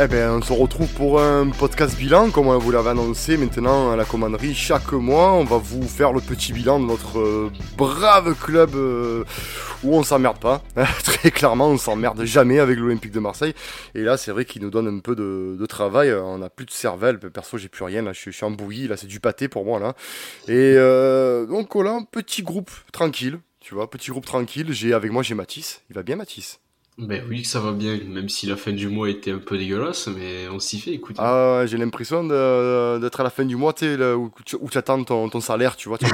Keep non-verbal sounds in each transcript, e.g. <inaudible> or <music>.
Eh ben, on se retrouve pour un podcast bilan, comme vous l'avez annoncé maintenant à la commanderie. Chaque mois, on va vous faire le petit bilan de notre euh, brave club euh, où on s'emmerde pas. <laughs> Très clairement, on s'emmerde jamais avec l'Olympique de Marseille. Et là, c'est vrai qu'il nous donne un peu de, travail. On n'a plus de cervelle. Perso, j'ai plus rien. Là, je, suis bouillie. Là, c'est du pâté pour moi. là. Et euh, donc, un petit groupe tranquille. Tu vois, petit groupe tranquille. J'ai Avec moi, j'ai Mathis. Il va bien, Mathis? Ben oui, ça va bien, même si la fin du mois était un peu dégueulasse, mais on s'y fait, écoute. Ah, j'ai l'impression d'être à la fin du mois, tu, où tu attends ton, salaire, tu vois, tu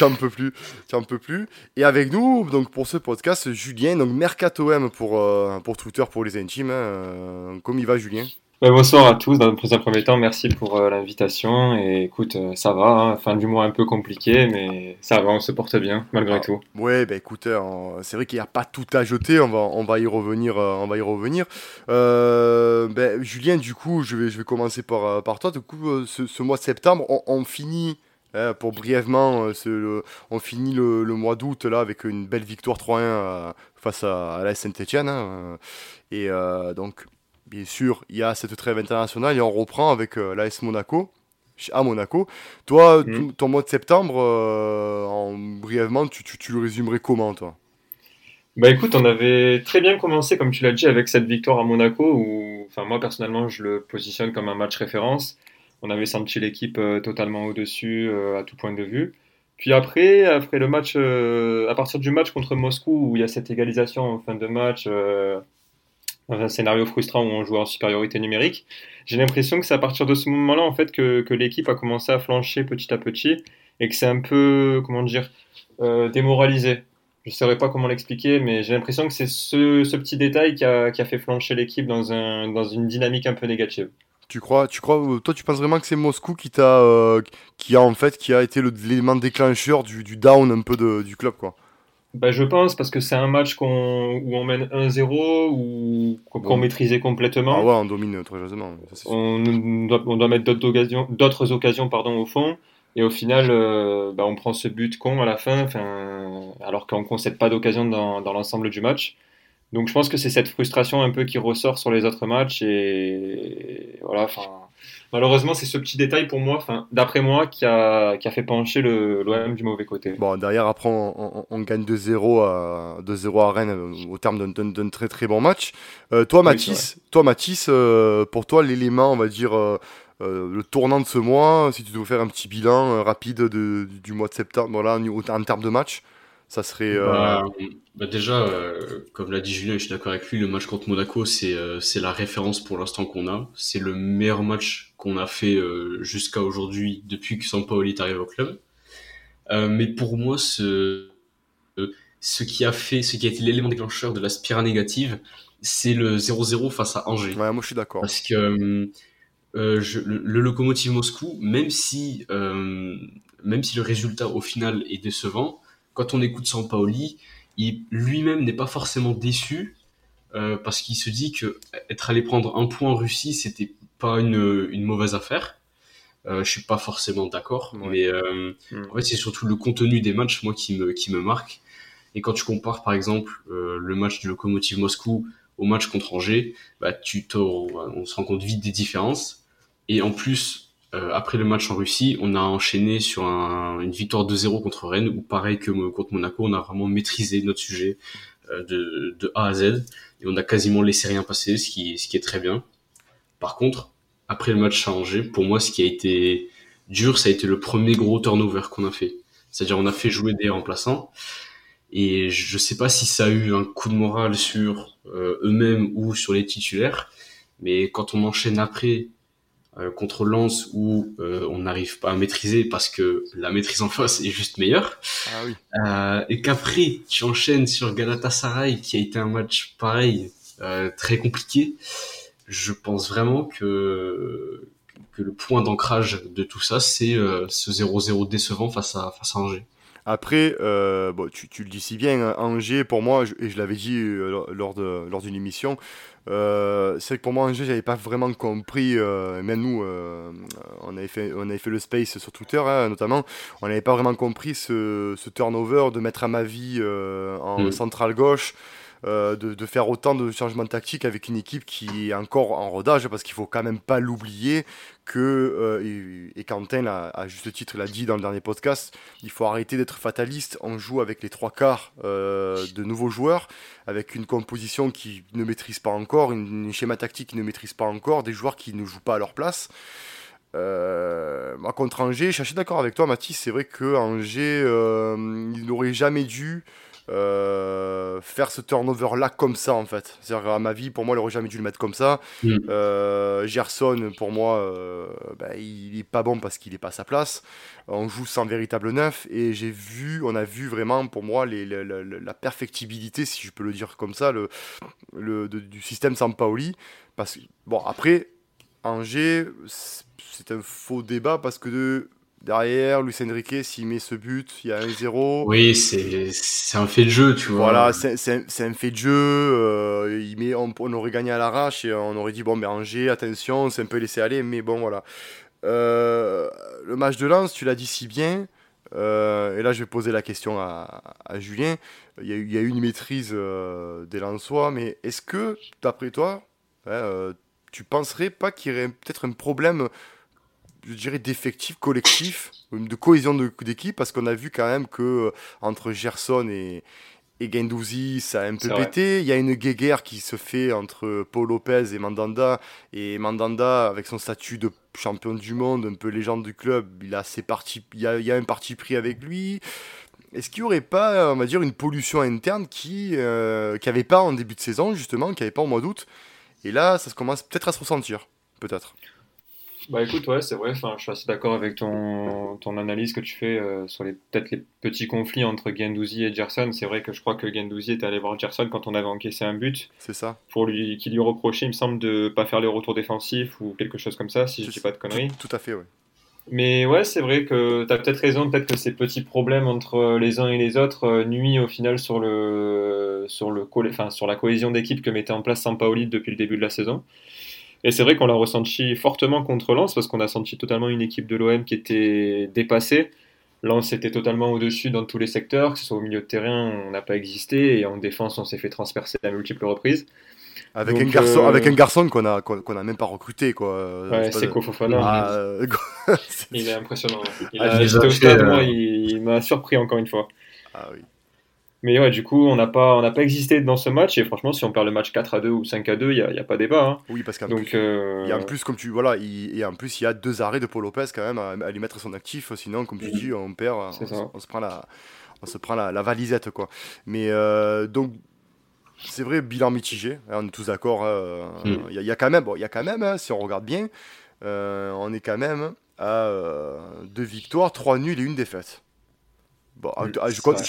n'en <laughs> peux plus. tu en peux plus. Et avec nous, donc pour ce podcast, Julien, donc Mercato M pour, euh, pour Twitter, pour les intimes. Hein, euh, comme il va, Julien? Bonsoir à tous. Dans un premier temps, merci pour euh, l'invitation. Et écoute, euh, ça va. Hein. Fin du mois un peu compliqué, mais ça va, on se porte bien malgré ah, tout. Ouais, bah écoute, euh, c'est vrai qu'il n'y a pas tout à jeter. On va, on va y revenir. on va y revenir. Ben, Julien, du coup, je vais, je vais commencer par, par toi. Du coup, ce, mois de septembre, on, finit. Hein, pour brièvement, on finit le, mois d'août là avec une belle victoire 3-1 face à, la Saint-Etienne. Hein, et donc bien sûr, il y a cette trêve internationale et on reprend avec euh, l'AS Monaco à Monaco. Toi, mm. ton mois de septembre, euh, en, brièvement, tu, tu, le résumerais comment, toi? Bah écoute, on avait très bien commencé, comme tu l'as dit, avec cette victoire à Monaco, où, enfin moi personnellement, je le positionne comme un match référence. On avait senti l'équipe euh, totalement au-dessus à tout point de vue. Puis après, après le match, à partir du match contre Moscou, où il y a cette égalisation en fin de match, dans un scénario frustrant où on joue en supériorité numérique. J'ai l'impression que c'est à partir de ce moment-là en fait que, que l'équipe a commencé à flancher petit à petit et que c'est un peu comment dire euh, démoralisé. Je ne saurais pas comment l'expliquer, mais j'ai l'impression que c'est ce, petit détail qui a, qui a fait flancher l'équipe dans, un, dans une dynamique un peu négative. Tu crois, tu crois, euh, toi, tu penses vraiment que c'est Moscou qui t'a, euh, qui a en fait, qui a été l'élément déclencheur du, down un peu du club, quoi? Bah, je pense parce que c'est un match où on mène 1-0 ou qu'on maîtrisait complètement. Ah ouais, on domine aisément. On doit, on doit mettre d'autres occasions, d'autres occasions pardon, au fond. Et au final, euh, bah, on prend ce but con à la fin, alors qu'on ne concède pas d'occasion dans, dans l'ensemble du match. Donc je pense que c'est cette frustration un peu qui ressort sur les autres matchs. Et voilà, enfin malheureusement, c'est ce petit détail pour moi, enfin, d'après moi, qui a, qui a fait pencher l'OM du mauvais côté. Bon, derrière, après, on, gagne 2-0 à, 2-0 à Rennes euh, au terme d'un très très bon match. Euh, toi, Mathis, toi, Mathis euh, pour toi, l'élément, on va dire, le tournant de ce mois, si tu devais faire un petit bilan rapide de, du mois de septembre, voilà, en, termes de match, ça serait. Bah, bah, déjà, euh, comme l'a dit Julien, je suis d'accord avec lui, le match contre Monaco, c'est euh, c'est la référence pour l'instant qu'on a. C'est le meilleur match qu'on a fait euh, jusqu'à aujourd'hui depuis que Sampaoli est arrivé au club. mais pour moi, ce, ce qui a fait, ce qui a été l'élément déclencheur de la spirale négative, c'est le 0-0 face à Angers. Ouais, moi je suis d'accord. Parce que je, le, le, locomotive Moscou, même si, même si le résultat au final est décevant, quand on écoute Sampaoli, lui-même n'est pas forcément déçu euh, parce qu'il se dit que être allé prendre un point en Russie, c'était pas une, une, mauvaise affaire. Euh, je suis pas forcément d'accord, mais euh, hmm. en fait c'est surtout le contenu des matchs moi qui me qui me marque. Et quand tu compares par exemple euh, le match du Lokomotiv Moscou au match contre Angers, bah tu on se rend compte vite des différences. Et en plus, euh, après le match en Russie, on a enchaîné sur une victoire 2-0 contre Rennes, où pareil que contre Monaco, on a vraiment maîtrisé notre sujet euh, de, A à Z, et on a quasiment laissé rien passer, ce qui, ce qui est très bien. Par contre, après le match à Angers, pour moi, ce qui a été dur, ça a été le premier gros turnover qu'on a fait. C'est-à-dire, on a fait jouer des remplaçants, et je sais pas si ça a eu un coup de morale sur euh, eux-mêmes ou sur les titulaires, mais quand on enchaîne après euh, contre Lens où euh, on n'arrive pas à maîtriser parce que la maîtrise en face est juste meilleure. Ah oui. euh, et qu'après, tu enchaînes sur Galatasaray qui a été un match pareil, euh, très compliqué. Je pense vraiment que, que le point d'ancrage de tout ça, c'est ce 0-0 décevant face à, face à Angers. Après, euh, bon, tu, tu, le dis si bien, hein, Angers, pour moi, et je l'avais dit lors d'une lors émission, euh, c'est que pour moi, Angers, j'avais pas vraiment compris, euh, même nous, euh, on, avait fait, on avait fait le space sur Twitter hein, notamment, on n'avait pas vraiment compris ce, ce, turnover de mettre à ma vie en mm. centrale gauche. De, de, faire autant de changements tactiques avec une équipe qui est encore en rodage, parce qu'il faut quand même pas l'oublier que, et, et, Quentin, à juste titre, l'a dit dans le dernier podcast, il faut arrêter d'être fataliste. On joue avec les trois quarts de nouveaux joueurs, avec une composition qui ne maîtrise pas encore, un schéma tactique qui ne maîtrise pas encore, des joueurs qui ne jouent pas à leur place. Euh, contre Angers, je suis d'accord avec toi, Mathis. C'est vrai que Angers, euh, il n'aurait jamais dû euh, faire ce turnover-là comme ça, en fait. C'est-à-dire, à ma vie, pour moi, il n'aurait jamais dû le mettre comme ça. Mm. Euh, Gerson, pour moi, bah, il n'est pas bon parce qu'il n'est pas à sa place. On joue sans véritable neuf et j'ai vu, on a vu vraiment, pour moi, les, la perfectibilité, si je peux le dire comme ça, le, le du système Sampaoli. Parce que, bon, après, Angers, c'est un faux débat parce que derrière, Luis Enrique, s'il met ce but, il y a un 0 Oui, c'est un fait de jeu, tu vois. Voilà, c'est un, fait de jeu. Euh, il met, on, aurait gagné à l'arrache et on aurait dit, bon, mais Angers, attention, c'est un peu laissé aller, mais bon, voilà. Euh, le match de Lens, tu l'as dit si bien. Euh, et là, je vais poser la question à, Julien. Il y, a, eu une maîtrise des Lensois, mais est-ce que, d'après toi, tu penserais pas qu'il y aurait peut-être un problème je dirais, d'effectif collectif, de cohésion d'équipe, parce qu'on a vu quand même que euh, entre Gerson et, et Gendouzi, ça a un peu pété. Il y a une guéguerre qui se fait entre Paul Lopez et Mandanda. Et Mandanda, avec son statut de champion du monde, un peu légende du club, il a, ses parties, il a, il y a un parti pris avec lui. Est-ce qu'il n'y aurait pas, on va dire, une pollution interne qui euh, qui avait pas en début de saison, justement, qui avait pas au mois d'août? Et là, ça commence peut-être à se ressentir, peut-être. Bah écoute, ouais, c'est vrai, enfin, je suis assez d'accord avec ton, ton analyse que tu fais euh, sur les peut-être les petits conflits entre Gendouzi et Gerson. C'est vrai que je crois que Gendouzi était allé voir Gerson quand on avait encaissé un but. C'est ça. Pour lui, qui lui reprochait, il me semble, de pas faire les retours défensifs ou quelque chose comme ça, si je dis pas de conneries. Tout, à fait, oui. Mais ouais, c'est vrai que tu as peut-être raison, peut-être que ces petits problèmes entre les uns et les autres euh, nuisent au final sur, le, sur, le, enfin, sur la cohésion d'équipe que mettait en place Sampaoli depuis le début de la saison. Et c'est vrai qu'on l'a ressenti fortement contre Lens parce qu'on a senti totalement une équipe de l'OM qui était dépassée. Lens était totalement au-dessus dans tous les secteurs, que ce soit au milieu de terrain, on n'a pas existé, et en défense, on s'est fait transpercer à multiples reprises. Avec, un, garçon, euh, avec un garçon qu'on a, qu'on a même pas recruté. Quoi. Ouais, c'est Kofofana. Ah, euh, <laughs> il est impressionnant. Il, ah, a, au stade, moi, il m'a surpris encore une fois. Ah oui. Mais ouais, du coup, on n'a pas, on pas existé dans ce match. Et franchement, si on perd le match 4 à 2 ou 5 à 2, il n'y a, a, pas débat. Hein. Oui, parce qu'en plus, euh, y a en plus, comme tu voilà, il, et en plus, il y a deux arrêts de Paul Lopez quand même à, lui mettre son actif. Sinon, comme tu dis, on perd, on, se prend la, on se prend la, la valisette quoi. Mais euh, donc. C'est vrai, bilan mitigé, hein, on est tous d'accord. Hein, mm. Il y, a quand même, bon, il y a quand même, hein, si on regarde bien, euh, on est quand même à deux victoires, trois nuls et une défaite. Bon, je, compte,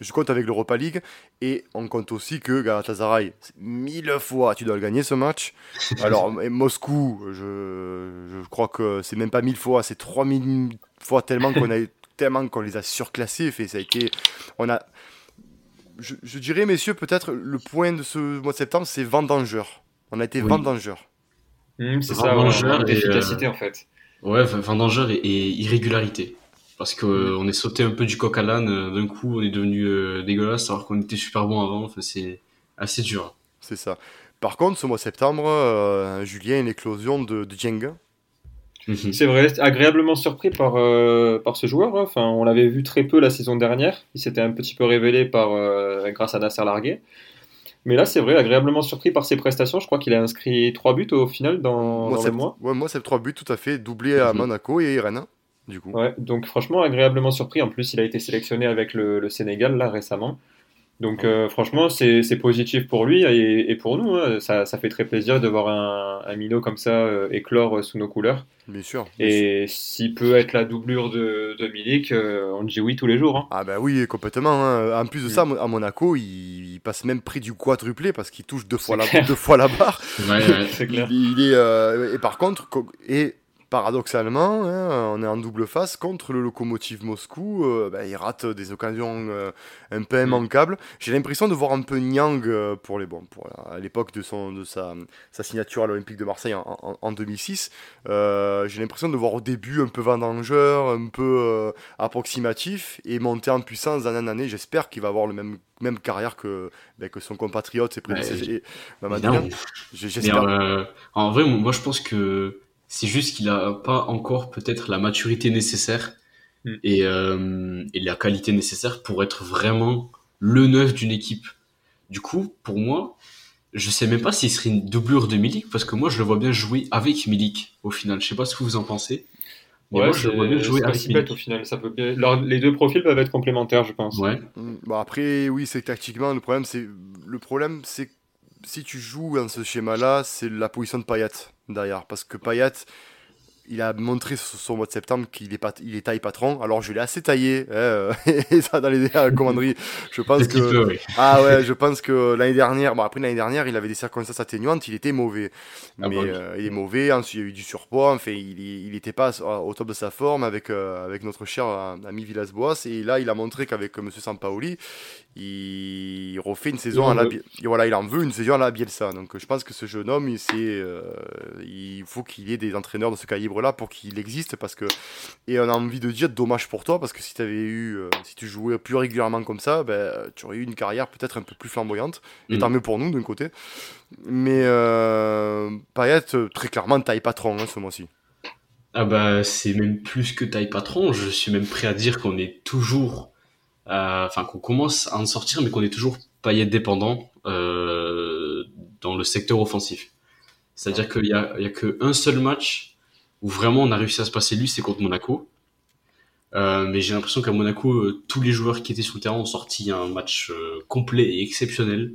je, compte, avec l'Europa League et on compte aussi que Galatasaray, mille fois tu dois le gagner ce match. <laughs> Alors, Moscou, je, je, crois que c'est même pas mille fois, c'est 3000 fois tellement qu'on a <laughs> tellement qu'on les a surclassés. Fait, ça a été, on a, je, dirais, messieurs, peut-être le point de ce mois de septembre, c'est vendangeur. On a été oui. vendangeur. Mmh, c'est ça, vendangeur et efficacité en fait. Ouais, vendangeur et irrégularité. Parce qu'on est sauté un peu du coq à l'âne, euh, d'un coup on est devenu euh, dégueulasse alors qu'on était super bon avant, enfin, c'est assez dur. C'est ça. Par contre, ce mois de septembre, euh, Julien, une éclosion de, de Jenga. Mhm. C'est vrai, agréablement surpris par, par ce joueur. Hein. Enfin, on l'avait vu très peu la saison dernière. Il s'était un petit peu révélé par, grâce à Nasser Larguet. Mais là, c'est vrai, agréablement surpris par ses prestations. Je crois qu'il a inscrit 3 buts au final dans, moi, dans le mois. Ouais, moi, c'est 3 buts tout à fait, doublé à mhm. Monaco et Rennes du coup. Ouais, donc franchement agréablement surpris. En plus, il a été sélectionné avec le, Sénégal là récemment. Donc euh, franchement, c'est positif pour lui et, pour nous. Hein. Ça, ça, fait très plaisir de voir un, un minot comme ça euh, éclore sous nos couleurs. Bien sûr. et s'il peut être la doublure de, de Milik, euh, on dit oui tous les jours. Hein. Ah bah oui, complètement. Hein. En plus de ça, mm. à Monaco, il, passe même près du quadruplé parce qu'il touche deux fois, la, deux fois la barre. Ouais, <laughs> c'est clair. Il, est, et par contre, et paradoxalement, hein, on est en double face contre le locomotive Moscou. Euh, ben, il rate des occasions euh, un peu immanquables. J'ai l'impression de voir un peu Nyang euh, pour les bons, pour, à l'époque de, son, de sa, sa signature à l'Olympique de Marseille en, en, 2006. J'ai l'impression de voir au début un peu vendangeur, un peu approximatif et monter en puissance d'année en année. J'espère qu'il va avoir le même même carrière que, ben, que son compatriote, c'est prédécésseur. J'espère. en vrai, moi je pense que c'est juste qu'il n'a pas encore peut-être la maturité nécessaire hmm. euh, et, la qualité nécessaire pour être vraiment le neuf d'une équipe. Du coup, pour moi, je sais même pas s'il serait une doublure de Milik parce que moi je le vois bien jouer avec Milik au final. Je sais pas ce que vous en pensez. Mais ouais, moi, je le vois bien jouer avec Milik. au final. Ça peut les deux profils peuvent être complémentaires, je pense. Ouais. Hmm, bon, après, oui, c'est tactiquement le problème. C'est le problème, c'est si tu joues dans ce schéma-là, c'est la position de Payet derrière. Parce que Payet, il a montré sur son mois de septembre qu'il est, pas, il est taille patron. Alors je l'ai assez taillé, hein, euh, <laughs> et ça dans les commanderies. Je pense que ah ouais, je pense que l'année dernière, bon après l'année dernière, il avait des circonstances atténuantes, il était mauvais. Ah mais euh, il est mauvais. Ensuite, il y a eu du surpoids. Enfin, il, il était pas au top de sa forme avec euh, avec notre cher ami Villas-Boas. Et là, il a montré qu'avec Monsieur Sampaoli, il refait une saison à la voilà il en veut une saison à la Bielsa donc je pense que ce jeune homme il, euh, il faut qu'il y ait des entraîneurs de ce calibre là pour qu'il existe parce que et on a envie de dire dommage pour toi parce que si tu avais eu euh, si tu jouais plus régulièrement comme ça ben, tu aurais eu une carrière peut-être un peu plus flamboyante. Et tant mm. mieux pour nous d'un côté. Mais euh, Payet très clairement taille patron hein, ce mois-ci. Ah bah c'est même plus que taille patron je suis même prêt à dire qu'on est toujours euh, enfin qu'on commence à en sortir, mais qu'on est toujours paillette dépendant euh, dans le secteur offensif. C'est-à-dire qu'il y a, il y a qu'un seul match où vraiment on a réussi à se passer lui, c'est contre Monaco. Euh, mais j'ai l'impression qu'à Monaco, euh, tous les joueurs qui étaient sur le terrain ont sorti un match euh, complet et exceptionnel,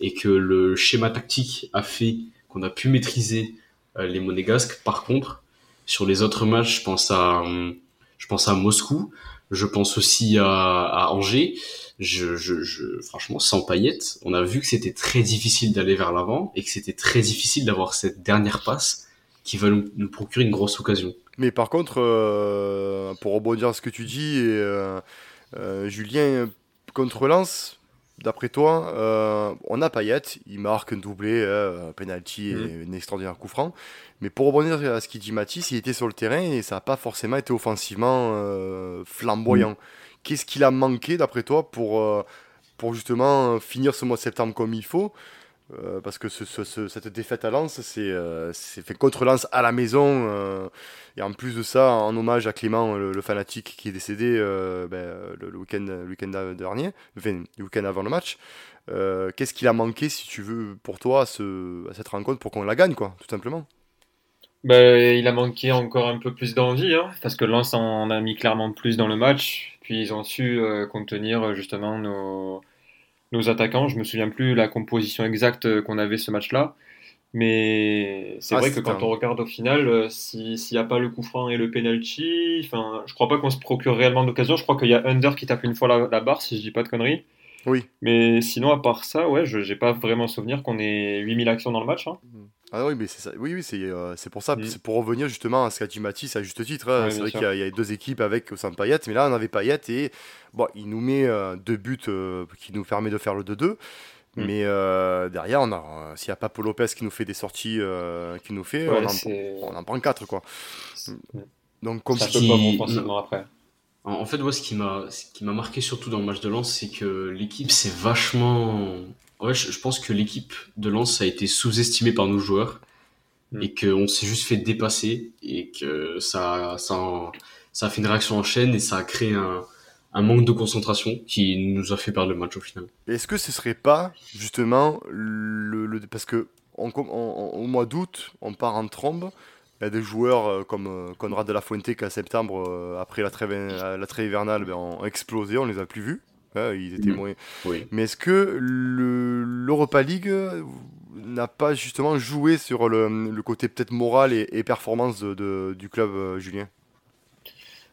et que le schéma tactique a fait qu'on a pu maîtriser les Monégasques. Par contre, sur les autres matchs, je pense à, je pense à Moscou, je pense aussi à, Angers. Je, je, franchement, sans paillettes, on a vu que c'était très difficile d'aller vers l'avant et que c'était très difficile d'avoir cette dernière passe qui va nous, procurer une grosse occasion. Mais par contre, euh, pour rebondir à ce que tu dis, euh, euh, Julien, contre Lens, d'après toi, on a Payet, il marque un doublé, un penalty et mmh. un extraordinaire coup franc. Mais pour rebondir à ce qu'il dit Mathis, il était sur le terrain et ça n'a pas forcément été offensivement flamboyant. Mm. Qu'est-ce qu'il a manqué d'après toi pour, pour justement finir ce mois de septembre comme il faut? Euh, parce que cette défaite à Lens, c'est fait contre Lens à la maison. et en plus de ça, en hommage à Clément, le, fanatique qui est décédé ben, le, week-end week dernier, le week-end avant le match. Qu'est-ce qu'il a manqué, si tu veux, pour toi, à, ce, à cette rencontre pour qu'on la gagne, quoi, tout simplement? Bah, il a manqué encore un peu plus d'envie, hein, parce que Lens en a mis clairement plus dans le match. Puis ils ont su euh, contenir euh, justement nos, nos attaquants. Je me souviens plus la composition exacte euh, qu'on avait ce match-là. Mais c'est ah, vrai que quand on regarde au final, s'il n'y a pas le coup franc et le penalty, enfin, je crois pas qu'on se procure réellement d'occasion. Je crois qu'il y a Under qui tape une fois la, la, barre, si je dis pas de conneries. Oui. Mais sinon, à part ça, ouais, je n'ai pas vraiment souvenir qu'on ait 8000 actions dans le match. Hein. Ah oui, mais c'est ça. Oui, oui, c'est euh, c'est pour ça. Mmh. C'est pour revenir justement à ce qu'a dit Mathis à juste titre. Hein. c'est vrai qu'il y, a deux équipes avec au sein de Payet, mais là on avait Payet et bon, il nous met euh, deux buts euh, qui nous permet de faire le 2-2. Mmh. Mais derrière, on a s'il n'y a pas Paul Lopez qui nous fait des sorties, qui nous fait, on, en, on, en, prend quatre quoi. Donc comme ça peut pas après. En fait, moi, ce qui m'a, ce qui m'a marqué surtout dans le match de Lens, c'est que l'équipe s'est vachement. Ouais, je, pense que l'équipe de Lens a été sous-estimée par nos joueurs mm. et qu'on s'est juste fait dépasser et que ça, ça, ça a fait une réaction en chaîne et ça a créé un, un manque de concentration qui nous a fait perdre le match au final. Est-ce que ce serait pas justement le, le parce que au mois d'août, on part en trombe il y a des joueurs euh, comme euh, Conrad de la Fuente qui, en septembre, euh, après la trêve, la trêve hivernale, ben, ont explosé, on les a plus vus. Hein, ils étaient mm. Oui. Mais est-ce que l'Europa League n'a pas justement joué sur le, le côté peut-être moral et, performance de, du club, Julien?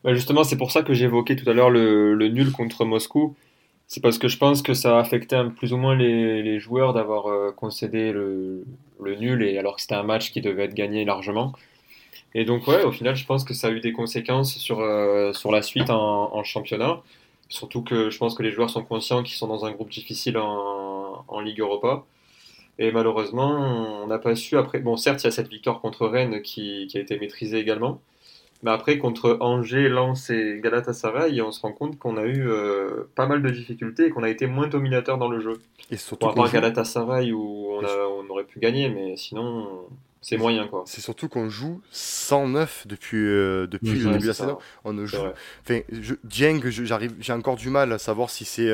Bah, Justement, c'est pour ça que j'évoquais tout à l'heure le, le, nul contre Moscou. C'est parce que je pense que ça a affecté plus ou moins les, les joueurs d'avoir concédé le, le, nul, et alors que c'était un match qui devait être gagné largement. Et donc, ouais, au final, je pense que ça a eu des conséquences sur, euh, sur la suite en, en, championnat. Surtout que je pense que les joueurs sont conscients qu'ils sont dans un groupe difficile en, en Ligue Europa. Et malheureusement, on n'a pas su. Après, bon, certes, il y a cette victoire contre Rennes qui, qui a été maîtrisée également. Mais après, contre Angers, Lens et Galatasaray, on se rend compte qu'on a eu euh, pas mal de difficultés et qu'on a été moins dominateur dans le jeu. Et surtout, Par rapport à Galatasaray où on, a, on aurait pu gagner, mais sinon, c'est moyen quoi. C'est surtout qu'on joue 109 depuis, euh, depuis le début de la saison. On ne joue. Enfin, je, Dieng, j'arrive, j'ai encore du mal à savoir si c'est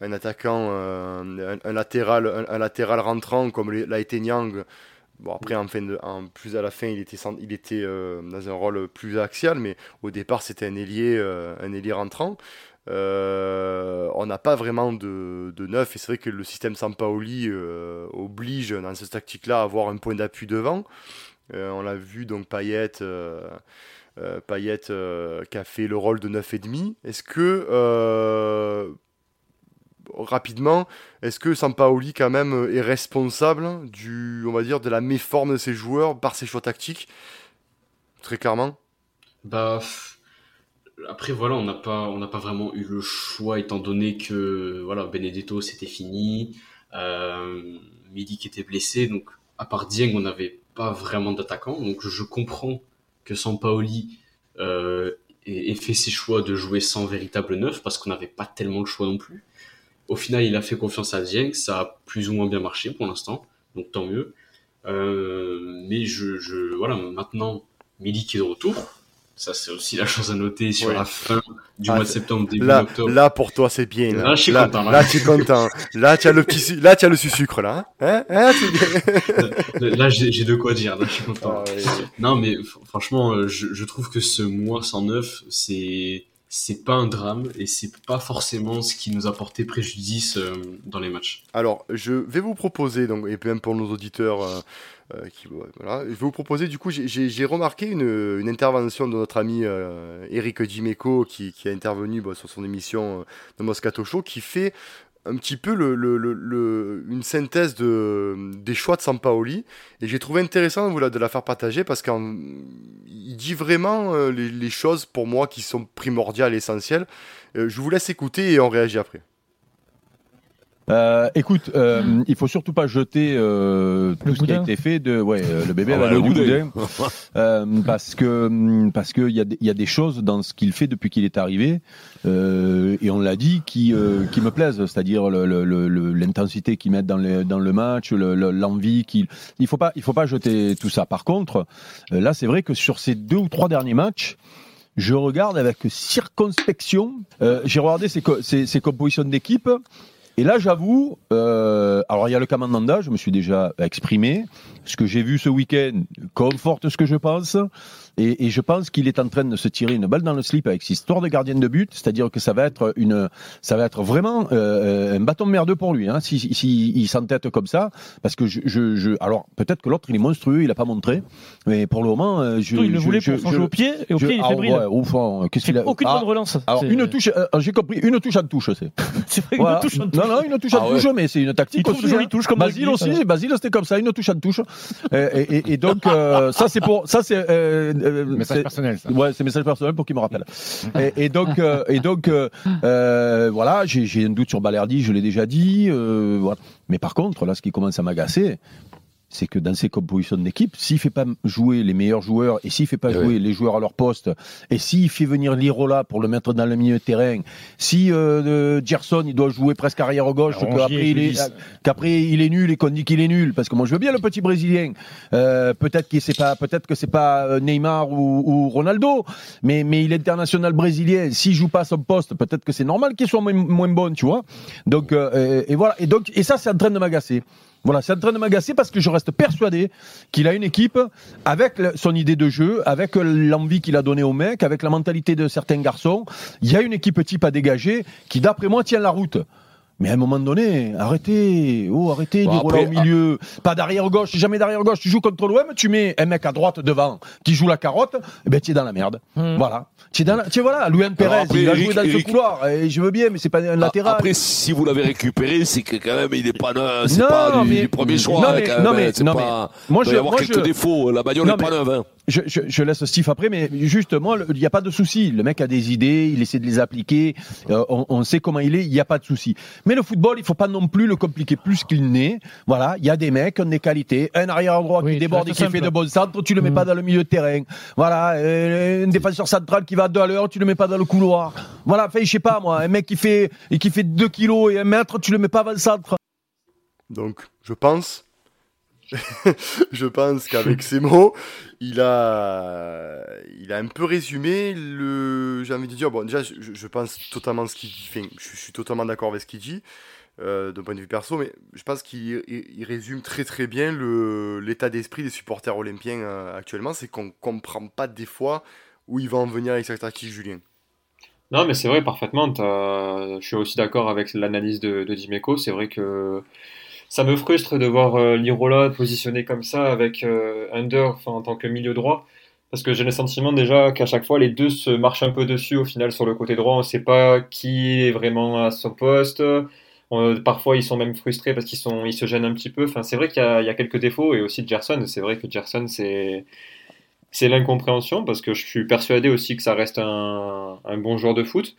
un, attaquant, euh, un, latéral, un, latéral rentrant comme l'a été Nyang. Bon après en, fin de, en plus à la fin il était, il était euh, dans un rôle plus axial mais au départ c'était un ailier un ailier rentrant. Euh, on n'a pas vraiment de, de neuf et c'est vrai que le système Sampaoli euh, oblige dans cette tactique-là à avoir un point d'appui devant. Euh, on l'a vu donc Payet, Payet qui a fait le rôle de 9,5. Est-ce que rapidement, est-ce que Sampaoli quand même est responsable du, on va dire, de la méforme de ses joueurs par ses choix tactiques? Très clairement. Bah après voilà, on n'a pas, on n'a pas vraiment eu le choix étant donné que voilà, Benedetto c'était fini, euh, qui était blessé, donc à part Dieng, on n'avait pas vraiment d'attaquant. Donc je comprends que Sampaoli euh, ait, fait ses choix de jouer sans véritable neuf parce qu'on n'avait pas tellement le choix non plus. Au final, il a fait confiance à Dieng, ça a plus ou moins bien marché pour l'instant, donc tant mieux. Euh, mais je, je, voilà, maintenant Milik est de retour, ça, c'est aussi la chose à noter sur la fin du ah, mois de septembre, début là, octobre. Là, pour toi, c'est bien. Là, là je suis content. Là, tu es content. là, tu as le petit, là, tu as le sucre, là. Hein, hein, <laughs> là, j'ai de quoi dire. Là, je suis content. Ah, non, mais franchement, euh, je, je, trouve que ce mois 109, c'est, c'est pas un drame et c'est pas forcément ce qui nous a porté préjudice euh, dans les matchs. Alors, je vais vous proposer, donc, et même pour nos auditeurs, euh, euh. Je vais vous proposer, du coup, j'ai remarqué une, intervention de notre ami Eric Dimeco qui, a intervenu sur son émission de Moscato Show, qui fait un petit peu le, le, le, une synthèse de, des choix de Sampaoli. Et j'ai trouvé intéressant de, la faire partager parce qu'il dit vraiment les, les, choses pour moi qui sont primordiales et essentielles. je vous laisse écouter et on réagit après. Euh, écoute, euh, il faut surtout pas jeter euh, tout ce qui a été fait de ouais euh, le bébé ah, le boudin. euh, parce que parce que il y a il y a des choses dans ce qu'il fait depuis qu'il est arrivé euh, et on l'a dit qui qui me plaisent, c'est-à-dire l'intensité le, qu'il met dans le dans le match, l'envie qu'il il faut pas il faut pas jeter tout ça. Par contre, là c'est vrai que sur ces deux ou trois derniers matchs je regarde avec circonspection. J'ai regardé ses, ses, ses compositions d'équipe et là, j'avoue, euh, alors il y a le Kamandanda, je me suis déjà exprimé. Ce que j'ai vu ce week-end conforte ce que je pense. Et, et je pense qu'il est en train de se tirer une balle dans le slip avec cette histoire de gardien de but, c'est-à-dire que ça va être une, ça va être vraiment euh, un bâton merdeux pour lui, hein, si, si, il s'entête comme ça, parce que je, je, je alors peut-être que l'autre il est monstrueux, il a pas montré, mais pour le moment, euh, je, il le voulait pour son jeu au pied et au pied il est ah, fébrile. Ouais, ouf, hein, qu'est-ce qu'il a Aucune ah, bonne relance. Alors une touche, euh, j'ai compris, une touche à touche, c'est. <laughs> c'est vrai, une touche à touche. Non, non, une touche à ah, touche, mais c'est une tactique. Il trouve toujours une touche comme Basile aussi, Basile c'était comme ça, une touche à touche. et, et, et donc euh, ça c'est pour, ça c'est. Message personnel. Ouais, c'est message personnel pour qu'il me rappelle. et, et, donc, euh, et donc, euh, euh, voilà, j'ai un doute sur Balerdi, je l'ai déjà dit. voilà. Mais par contre, là, ce qui commence à m'agacer, c'est que dans ses compositions d'équipe, s'il fait pas jouer les meilleurs joueurs et s'il fait pas eh jouer les joueurs à leur poste et s'il fait venir Lirola pour le mettre dans le milieu de terrain, si euh, Gerson il doit jouer presque arrière gauche, qu'après il est qu'après il est nul et qu'on dit qu'il est nul, parce que moi je veux bien le petit brésilien. Euh, peut-être que c'est pas peut-être que c'est pas euh, Neymar ou, ou, Ronaldo, mais mais il est international brésilien. S'il joue pas à son poste, peut-être que c'est normal qu'il soit moins, moins bon, tu vois. Donc euh, et voilà et donc et ça c'est en train de m'agacer. Voilà, c'est en train de m'agacer parce que je reste persuadé qu'il a une équipe avec son idée de jeu, avec l'envie qu'il a donnée au mec, avec la mentalité de certains garçons. Il y a une équipe type à dégager qui, d'après moi, tient la route. Mais à un moment donné, arrêtez, oh arrêtez, bon, au milieu, pas d'arrière gauche, jamais d'arrière gauche. Tu joues contre l'OM, tu mets un mec à droite devant qui joue la carotte, eh ben tu es dans la merde. Hmm. Voilà, tu es dans, la... tu voilà, Louis Pérez, il a joué dans ce couloir et je veux bien, mais c'est pas un latéral. Après, si vous l'avez récupéré, c'est que quand même il est pas, c'est pas du, premier choix. Non mais, non mais, non mais, pas, moi je, y avoir quelques défauts. La bagnole n'est pas neuve. Hein. Je, je, je, laisse Steve après, mais justement, il n'y a pas de souci. Le mec a des idées, il essaie de les appliquer, euh, on, on, sait comment il est, il n'y a pas de souci. Mais le football, il faut pas non plus le compliquer plus qu'il n'est. Voilà, il y a des mecs qui ont des qualités. Un arrière droit qui déborde et qui fait de bons centres, tu le mets pas mmh. dans le milieu de terrain. Voilà, euh, un défenseur central qui va à l'heure, tu le mets pas dans le couloir. Voilà, enfin, je sais pas moi, un mec qui fait et qui fait 2 kilos et un mètre, tu le mets pas dans le centre. Donc, je pense <laughs> je pense qu'avec ces mots, il a, il a un peu résumé le. J'ai envie de dire, bon, déjà, je, pense totalement ce qu'il dit. je, suis totalement d'accord avec ce qu'il dit, euh, d'un point de vue perso, mais je pense qu'il résume très très bien l'état d'esprit des supporters olympiens euh, actuellement. C'est qu'on comprend pas des fois où il va en venir avec cette tactique, Julien. Non, mais c'est vrai, parfaitement. Je suis aussi d'accord avec l'analyse de, de Dimeco. C'est vrai que ça me frustre de voir euh, Lirola positionné comme ça avec euh, Under en tant que milieu droit. Parce que j'ai le sentiment déjà qu'à chaque fois, les deux se marchent un peu dessus au final sur le côté droit. On ne sait pas qui est vraiment à son poste. parfois, ils sont même frustrés parce qu'ils ils se gênent un petit peu. Enfin, c'est vrai qu'il y, a quelques défauts et aussi Gerson. C'est vrai que Gerson, c'est, c'est l'incompréhension parce que je suis persuadé aussi que ça reste un, un bon joueur de foot.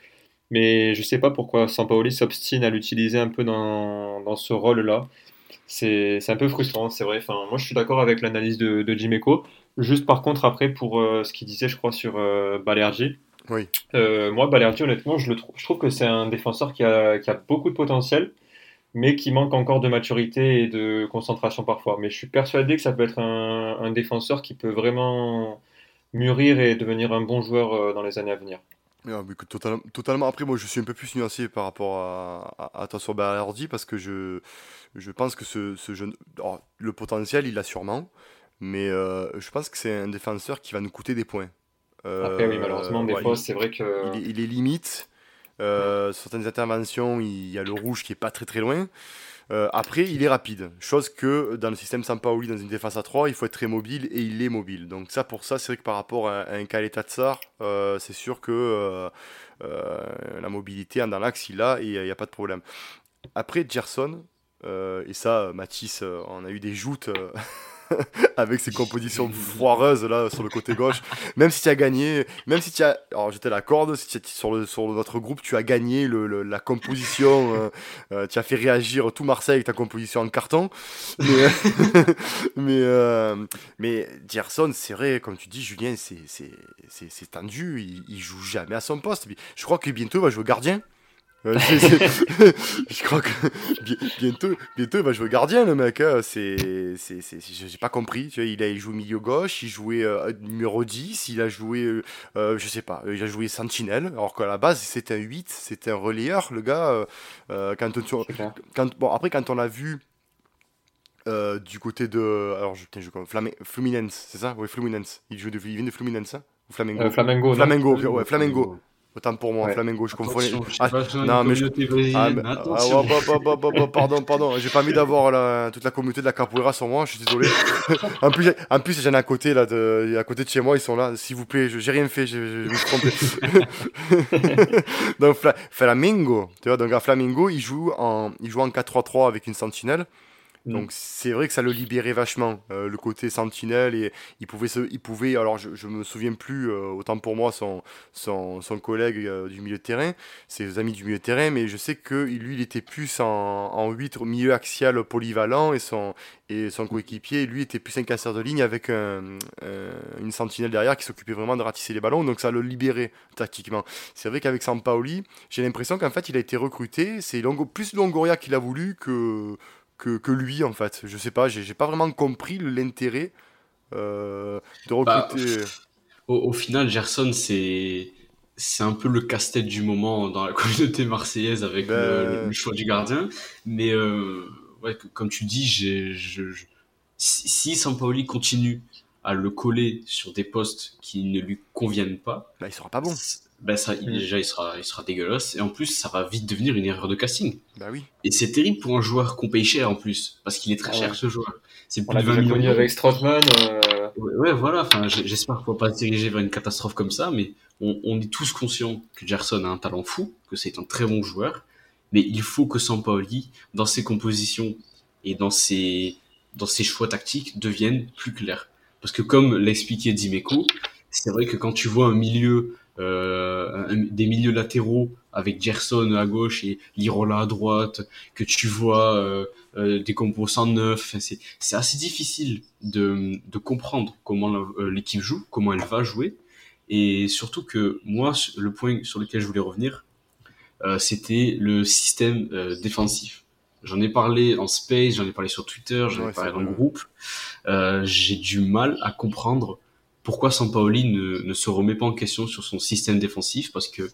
Mais je ne sais pas pourquoi Sampaoli s'obstine à l'utiliser un peu dans, dans ce rôle-là c'est un peu frustrant, c'est vrai. Enfin, moi, je suis d'accord avec l'analyse de, de Jim Echo. Juste par contre, après, pour euh, ce qu'il disait, je crois, sur euh, Balerji. Oui. Euh, moi, Balerji, honnêtement, je, le je trouve que c'est un défenseur qui a, qui a, beaucoup de potentiel, mais qui manque encore de maturité et de concentration parfois. Mais je suis persuadé que ça peut être un, un défenseur qui peut vraiment mûrir et devenir un bon joueur euh, dans les années à venir. Ah, totalement. Après, moi, je suis un peu plus nuancé par rapport à, à, toi sur Balerdi parce que je, je pense que ce, ce jeune. le potentiel, il a sûrement, mais euh, je pense que c'est un défenseur qui va nous coûter des points. Après, oui, malheureusement, des fois, c'est vrai que. Il, est limite. Euh, certaines interventions, il y a le rouge qui est pas très très loin. Euh, après, il est rapide. Chose que dans le système Sampaoli, dans une défense à 3, il faut être très mobile et il est mobile. Donc, ça, pour ça, c'est vrai que par rapport à, un Kaleta Tsar, euh, c'est sûr que euh, la mobilité dans l'axe, il a et il n'y a pas de problème. Après, Gerson, et ça, Mathis, on a eu des joutes <laughs> <laughs> avec ses compositions foireuses là sur le côté gauche. Même si tu as gagné, même si tu as, alors j'étais la corde, si sur le sur notre groupe tu as gagné le, la composition, euh, euh, tu as fait réagir tout Marseille avec ta composition en carton. Mais <laughs> mais euh, mais Gerson, c'est vrai, comme tu dis, Julien, c'est c'est tendu, il, il joue jamais à son poste. Je crois que bientôt il va jouer gardien <laughs> je crois que bientôt, bientôt il va jouer gardien le mec. Hein. C'est, c'est, j'ai pas compris. Tu vois, il a joué milieu gauche, il jouait euh, numéro 10, il a joué, euh, euh, je sais pas, il a joué sentinelle. Alors qu'à la base c'était un 8, c'était un relayeur le gars. quand, quand, bon après quand on l'a vu du côté de, alors je, je Fluminense, c'est ça? Oui Fluminense. Il joue de, il vient de Fluminense. Hein? Ou Flamengo? Flamengo. Flamengo, ouais, Flamengo. Autant pour moi, Flamengo, je confonds. Ah, non, mais je. Ah, ah, pardon, pardon, j'ai pas envie d'avoir toute la communauté de la capoeira sur moi, je suis désolé. en plus, en plus j'en ai à côté, là, de... à côté de chez moi, ils sont là. S'il vous plaît, j'ai rien fait, je, me suis trompé. <laughs> donc, Flamengo, tu vois, donc à Flamengo, il joue en, il joue en 4-3-3 avec une sentinelle. Mm. Donc c'est vrai que ça le libérait vachement, euh, le côté sentinelle, et il pouvait, se, il pouvait alors je, je me souviens plus, euh, autant pour moi, son, son, son collègue euh, du milieu de terrain, ses amis du milieu de terrain, mais je sais que lui, il était plus en, en 8 milieu axial polyvalent, et son, et son coéquipier, lui, était plus un casseur de ligne avec un, une sentinelle derrière qui s'occupait vraiment de ratisser les ballons, donc ça le libérait tactiquement. C'est vrai qu'avec Sampaoli, j'ai l'impression qu'en fait, il a été recruté, c'est Longo, plus Longoria qu'il a voulu que que, que, lui, en fait. Je sais pas, j'ai pas vraiment compris l'intérêt euh, de bah, recruter. au, final, Gerson, c'est. C'est un peu le casse-tête du moment dans la <laughs> communauté marseillaise avec le, ben. choix du gardien. Mais euh, ouais, comme tu dis, je, si, si Sampaoli continue à le coller sur des postes qui ne lui conviennent pas, bah, il sera pas bon ben ça, mm. déjà, il sera, il sera dégueulasse. Et en plus, ça va vite devenir une erreur de casting. Bah oui. Et c'est terrible pour un joueur qu'on paye cher en plus, parce qu'il est très ah cher ce joueur. C'est plus de 20 millions. avec Strootman. Euh... Ouais, voilà. Enfin, j'espère qu'on va pas se diriger vers une catastrophe comme ça, mais on, on, est tous conscients que Gerson a un talent fou, que c'est un très bon joueur, mais il faut que Sampaoli, dans ses compositions et dans ses, dans ses choix tactiques, devienne plus clair. Parce que comme l'a expliqué Dimeco, c'est vrai que quand tu vois un milieu, euh, des milieux latéraux avec Gerson à gauche et Lirola à droite, que tu vois euh, euh, des compos en neuf, c'est assez difficile de, de comprendre comment l'équipe joue, comment elle va jouer. Et surtout que moi, le point sur lequel je voulais revenir, c'était le système défensif. J'en ai parlé en space, j'en ai parlé sur Twitter, j'en ai parlé dans le groupe. J'ai du mal à comprendre pourquoi Sampaoli ne, ne se remet pas en question sur son système défensif parce que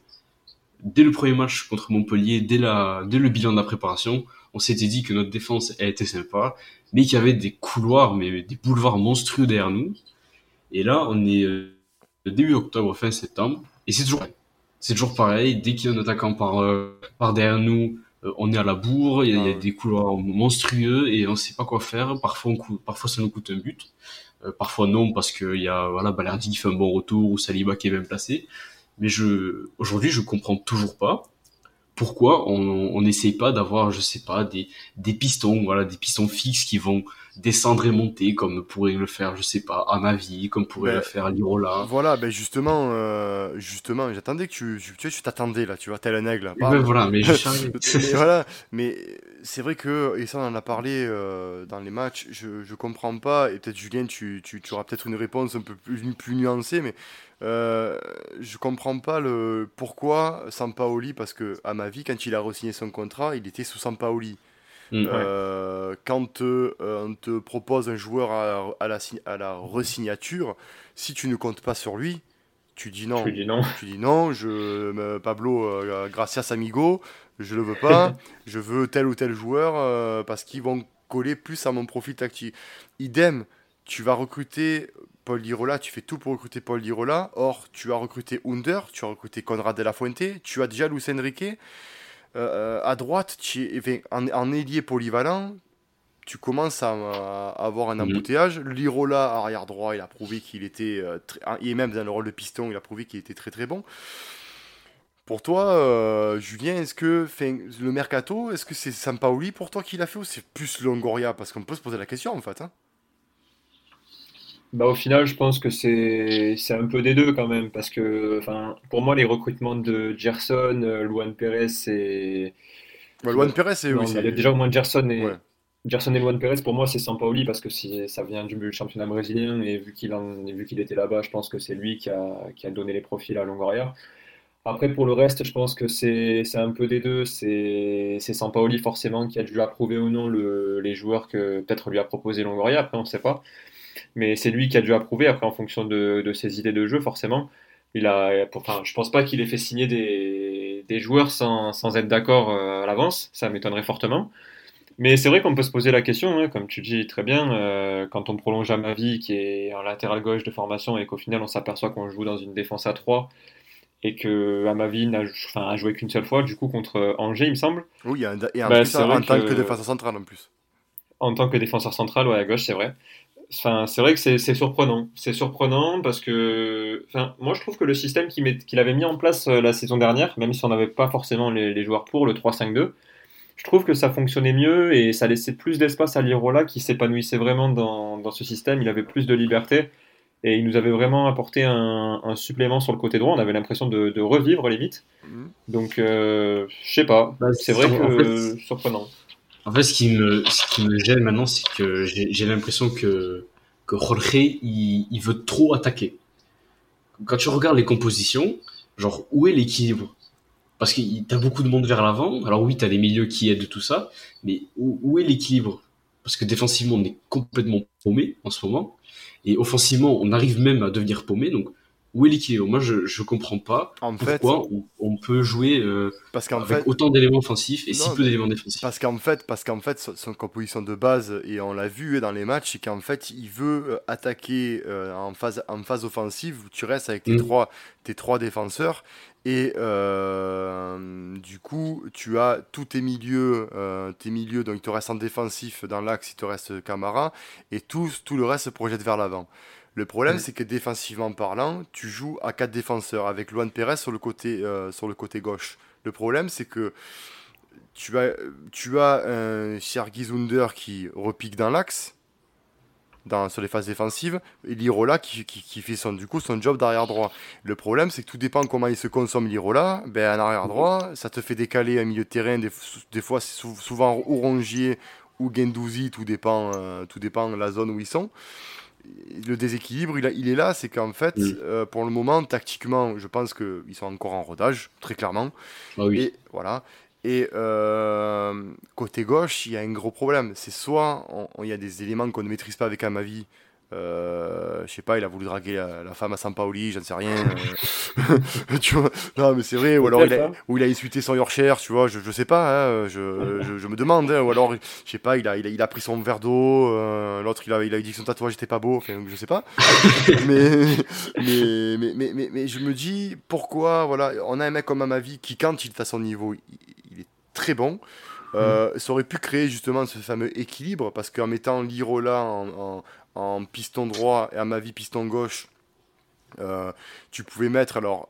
dès le premier match contre Montpellier, dès, la, dès le bilan de la préparation, on s'était dit que notre défense elle était sympa, mais qu'il y avait des couloirs, mais des boulevards monstrueux derrière nous. Et là, on est euh, début octobre, fin septembre, et c'est toujours C'est toujours pareil. Dès qu'il y a un attaquant par, euh, par derrière nous, euh, on est à la bourre, il y, a, ah des couloirs monstrueux et on sait pas quoi faire. Parfois, on parfois ça nous coûte un but. Euh, parfois non parce qu'il y a voilà Balerdi qui fait un bon retour ou Saliba qui est bien placé. Mais je aujourd'hui je comprends toujours pas pourquoi on n'essaye pas d'avoir, je sais pas, des, des pistons, voilà, des pistons fixes qui vont descendre et monter comme pourrait le faire, je sais pas, à ma vie, comme pourrait le ben, faire Lirola. Voilà, ben justement, euh, justement, j'attendais que tu, tu, tu t'attendais là, tu vois, tel un aigle. Ben voilà, mais <laughs> mais voilà, mais c'est vrai que, et ça on en a parlé euh, dans les matchs, je, je comprends pas, et peut-être Julien, tu, tu, tu auras peut-être une réponse un peu plus, plus nuancée, mais euh, je comprends pas le pourquoi Sampaoli, parce que à ma vie, quand il a re-signé son contrat, il était sous Sampaoli. Mm. Euh, quand euh, on te propose un joueur à, à la, à la resignature, si tu ne comptes pas sur lui, tu dis non. Tu dis non. Tu dis non, je, Pablo euh, Gracias Amigo, je le veux pas, <laughs> je veux tel ou tel joueur parce qu'ils vont coller plus à mon profil tactique. Idem, tu vas recruter Paul Lirola, tu fais tout pour recruter Paul Lirola. Or, tu as recruté Under, tu as recruté Conrad de la Fuente, tu as déjà Luis Enrique. Euh, à droite, tu, en, en ailier polyvalent, tu commences à, avoir un mhm. embouteillage. Lirola, arrière droit, il a prouvé qu'il était. Euh, et même dans le rôle de piston, il a prouvé qu'il était très très bon. Pour toi, euh, Julien, est-ce que le mercato, est-ce que c'est Sampaoli pour toi qui l'a fait ou c'est plus Longoria? Parce qu'on peut se poser la question en fait. Hein. Bah, au final, je pense que c'est un peu des deux quand même, parce que pour moi, les recrutements de Gerson, euh, Luan Perez et. Ouais, Luan Perez, c'est. Oui, déjà au moins Gerson et. Gerson et Luan Perez, pour moi, c'est Sampaoli parce que ça vient du championnat brésilien et vu qu'il vu qu'il était là-bas, je pense que c'est lui qui a, qui a donné les profils à Longoria. Après, pour le reste, je pense que c'est un peu des deux. C'est c'est Sampaoli forcément qui a dû approuver ou non le, les joueurs que peut-être lui a proposé Longoria. Après, on ne sait pas mais c'est lui qui a dû approuver après en fonction de, de ses idées de jeu forcément. Il a, enfin, je pense pas qu'il ait fait signer des, des joueurs sans, sans être d'accord euh, à l'avance, ça m'étonnerait fortement. Mais c'est vrai qu'on peut se poser la question, hein, comme tu dis très bien, euh, quand on prolonge à ma vie qui est en latéral gauche de formation et qu'au final on s'aperçoit qu'on joue dans une défense à 3 et que à ma vie n'a enfin, a joué qu'une seule fois, du coup contre Angers, il me semble. Oui, et en, bah, en tant que défenseur central en plus. En tant que défenseur central, ouais, à gauche, c'est vrai. Enfin, c'est vrai que c'est surprenant. C'est surprenant parce que, enfin, moi je trouve que le système qu'il avait mis en place euh, la saison dernière, même si on n'avait pas forcément les, joueurs pour le 3-5-2, je trouve que ça fonctionnait mieux et ça laissait plus d'espace à Lirola qui s'épanouissait vraiment dans, dans, ce système. Il avait plus de liberté et il nous avait vraiment apporté un, un supplément sur le côté droit. On avait l'impression de, de, revivre limite. Mhm. Donc, euh, je sais pas. Bah, c'est vrai que surprenant. En fait, ce qui me, ce qui me gêne maintenant, c'est que j'ai l'impression que, que Jorge, il, il, veut trop attaquer. Quand tu regardes les compositions, genre, où est l'équilibre? Parce que t'as beaucoup de monde vers l'avant. Alors oui, t'as les milieux qui aident tout ça, mais où, où est l'équilibre? Parce que défensivement, on est complètement paumé en ce moment. Et offensivement, on arrive même à devenir paumé. Donc, où est l'équilibre Moi, je je comprends pas en pourquoi on, peut jouer euh, parce avec fait, autant d'éléments offensifs et si peu d'éléments défensifs. Parce qu'en fait, parce qu'en fait, son, composition de base et on l'a vu dans les matchs, c'est qu'en fait, il veut euh, attaquer euh, en phase en phase offensive. Où tu restes avec tes mm. trois tes trois défenseurs et du coup, tu as tous tes milieux, tes milieux, donc il te reste en défensif dans l'axe, il te reste Camara, et tout, tout le reste se projette vers l'avant. Le problème, c'est que défensivement parlant, tu joues à 4 défenseurs avec Luan Perez sur le côté, euh, sur le côté gauche. Le problème, c'est que tu as, tu as un Sergi Zunder qui repique dans l'axe. dans, sur les phases défensives, et Lirola qui, qui, fait son, du coup son job d'arrière droit. Le problème, c'est que tout dépend comment il se consomme Lirola. Ben, en arrière droit, ça te fait décaler un milieu de terrain, des, des fois c'est souvent ou Rongier ou Gendouzi, tout dépend, euh, tout dépend de la zone où ils sont. Le déséquilibre, il, il est là, c'est qu'en fait, euh, pour le moment, tactiquement, je pense qu'ils sont encore en rodage, très clairement. Ah oui. Et voilà. Et euh, côté gauche, il y a un gros problème. C'est soit il y a des éléments qu'on ne maîtrise pas avec Amavi. Euh, je sais pas, il a voulu draguer la, femme à Sampaoli, j'en sais rien. <laughs> Euh, <laughs> tu vois non, mais c'est vrai. Ou alors il a, ou il a insulté son Yorkshire, tu vois. Je, je sais pas. Hein, je, je, me demande. Hein, ou alors, je sais pas, il a, il a, il a pris son verre d'eau. Euh, l'autre, il a, il a dit que son tatouage était pas beau. Enfin, je sais pas. <laughs> mais, mais, mais, mais, mais, je me dis pourquoi. Voilà, on a un mec comme Amavi qui, quand il est à son niveau, très bon. Euh, ça aurait pu créer justement ce fameux équilibre parce qu'en mettant Lirola en, en, piston droit et à ma vie piston gauche, euh, tu pouvais mettre alors